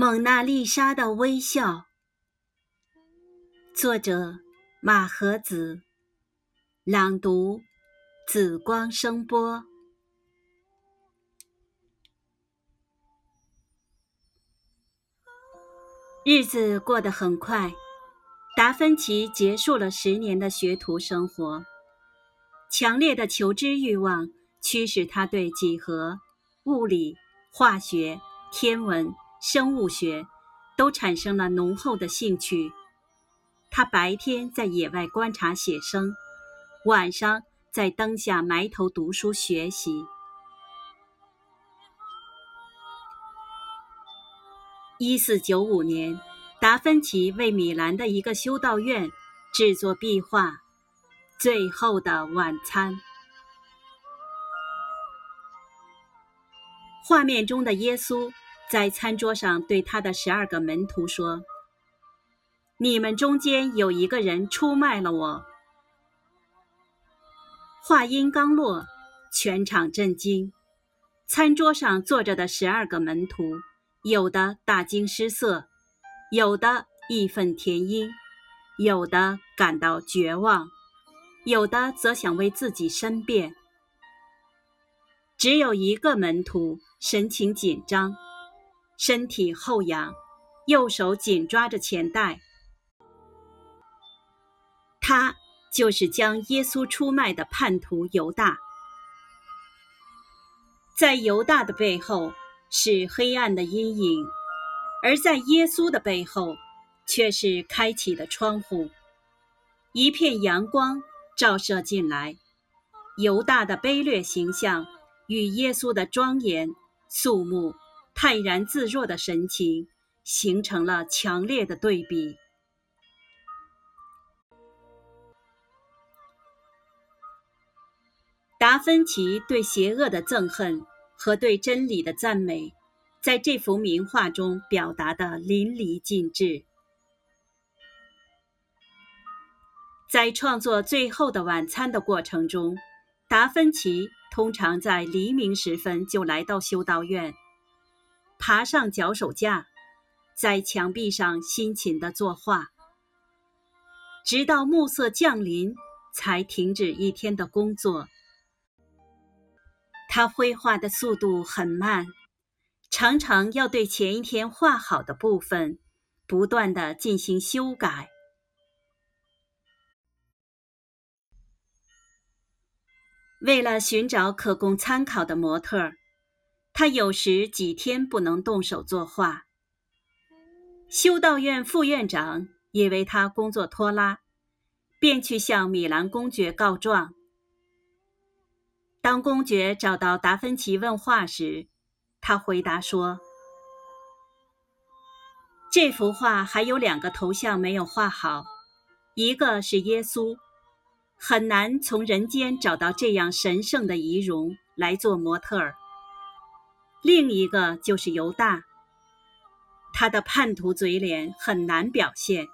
蒙娜丽莎的微笑，作者马和子，朗读紫光声波。日子过得很快，达芬奇结束了十年的学徒生活。强烈的求知欲望驱使他对几何、物理、化学、天文。生物学都产生了浓厚的兴趣。他白天在野外观察写生，晚上在灯下埋头读书学习。一四九五年，达芬奇为米兰的一个修道院制作壁画《最后的晚餐》。画面中的耶稣。在餐桌上，对他的十二个门徒说：“你们中间有一个人出卖了我。”话音刚落，全场震惊。餐桌上坐着的十二个门徒，有的大惊失色，有的义愤填膺，有的感到绝望，有的则想为自己申辩。只有一个门徒神情紧张。身体后仰，右手紧抓着钱袋。他就是将耶稣出卖的叛徒犹大。在犹大的背后是黑暗的阴影，而在耶稣的背后却是开启的窗户，一片阳光照射进来。犹大的卑劣形象与耶稣的庄严肃穆。泰然自若的神情形成了强烈的对比。达芬奇对邪恶的憎恨和对真理的赞美，在这幅名画中表达的淋漓尽致。在创作《最后的晚餐》的过程中，达芬奇通常在黎明时分就来到修道院。爬上脚手架，在墙壁上辛勤地作画，直到暮色降临，才停止一天的工作。他绘画的速度很慢，常常要对前一天画好的部分不断地进行修改。为了寻找可供参考的模特儿。他有时几天不能动手作画。修道院副院长也为他工作拖拉，便去向米兰公爵告状。当公爵找到达芬奇问话时，他回答说：“这幅画还有两个头像没有画好，一个是耶稣，很难从人间找到这样神圣的仪容来做模特儿。”另一个就是犹大，他的叛徒嘴脸很难表现。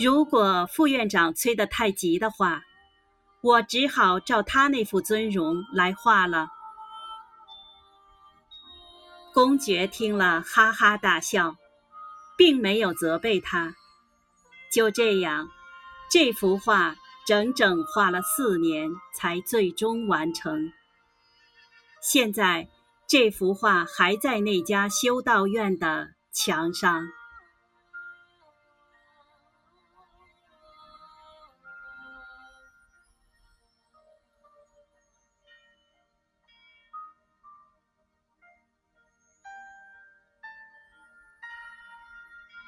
如果副院长催得太急的话，我只好照他那副尊容来画了。公爵听了，哈哈大笑，并没有责备他。就这样，这幅画整整画了四年，才最终完成。现在。这幅画还在那家修道院的墙上。